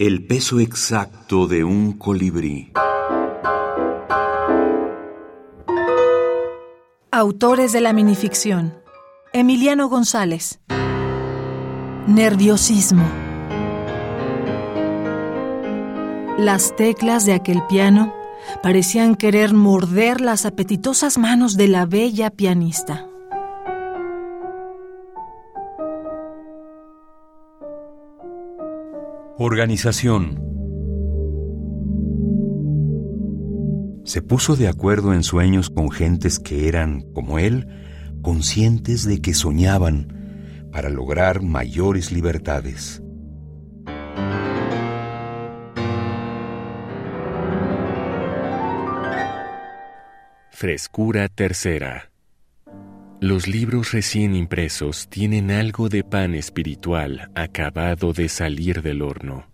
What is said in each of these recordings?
El peso exacto de un colibrí. Autores de la minificción. Emiliano González. Nerviosismo. Las teclas de aquel piano parecían querer morder las apetitosas manos de la bella pianista. Organización. Se puso de acuerdo en sueños con gentes que eran, como él, conscientes de que soñaban para lograr mayores libertades. Frescura tercera. Los libros recién impresos tienen algo de pan espiritual acabado de salir del horno.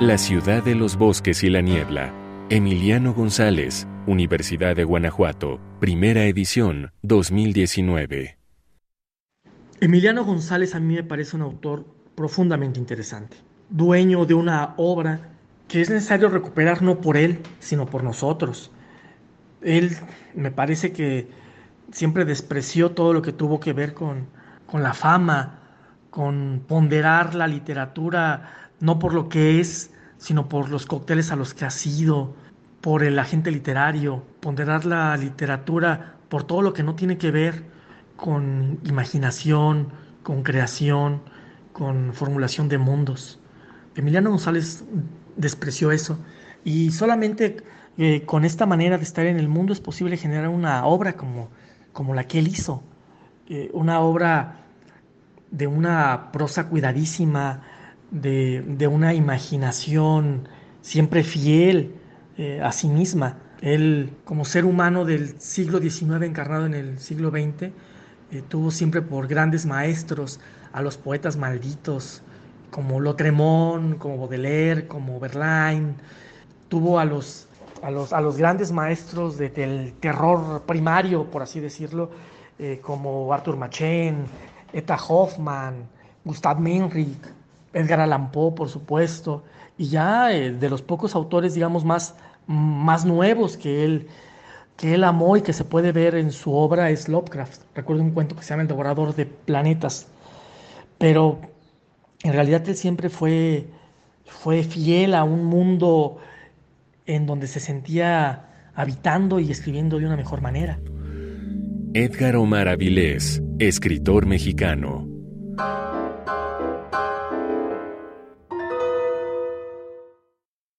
La ciudad de los bosques y la niebla. Emiliano González, Universidad de Guanajuato, primera edición, 2019. Emiliano González a mí me parece un autor profundamente interesante dueño de una obra que es necesario recuperar no por él, sino por nosotros. Él me parece que siempre despreció todo lo que tuvo que ver con, con la fama, con ponderar la literatura no por lo que es, sino por los cócteles a los que ha sido, por el agente literario, ponderar la literatura por todo lo que no tiene que ver con imaginación, con creación, con formulación de mundos. Emiliano González despreció eso y solamente eh, con esta manera de estar en el mundo es posible generar una obra como, como la que él hizo, eh, una obra de una prosa cuidadísima, de, una imaginación siempre fiel eh, a sí misma. Él, como ser humano del siglo XIX encarnado en el siglo XX, tuvo siempre por grandes maestros a los poetas malditos, como Lotremont, como Baudelaire, como Verlaine. Tuvo a los, a los, a los grandes maestros del terror primario, por así decirlo, eh, como Arthur Machen, Etta Hoffman, Gustav Menrich, Edgar Allan Poe, por supuesto, y ya eh, de los pocos autores, digamos, más, más nuevos que él, que él amó y que se puede ver en su obra es Lovecraft. Recuerdo un cuento que se llama El Devorador de Planetas. Pero en realidad él siempre fue, fue fiel a un mundo en donde se sentía habitando y escribiendo de una mejor manera. Edgar Omar Avilés, escritor mexicano.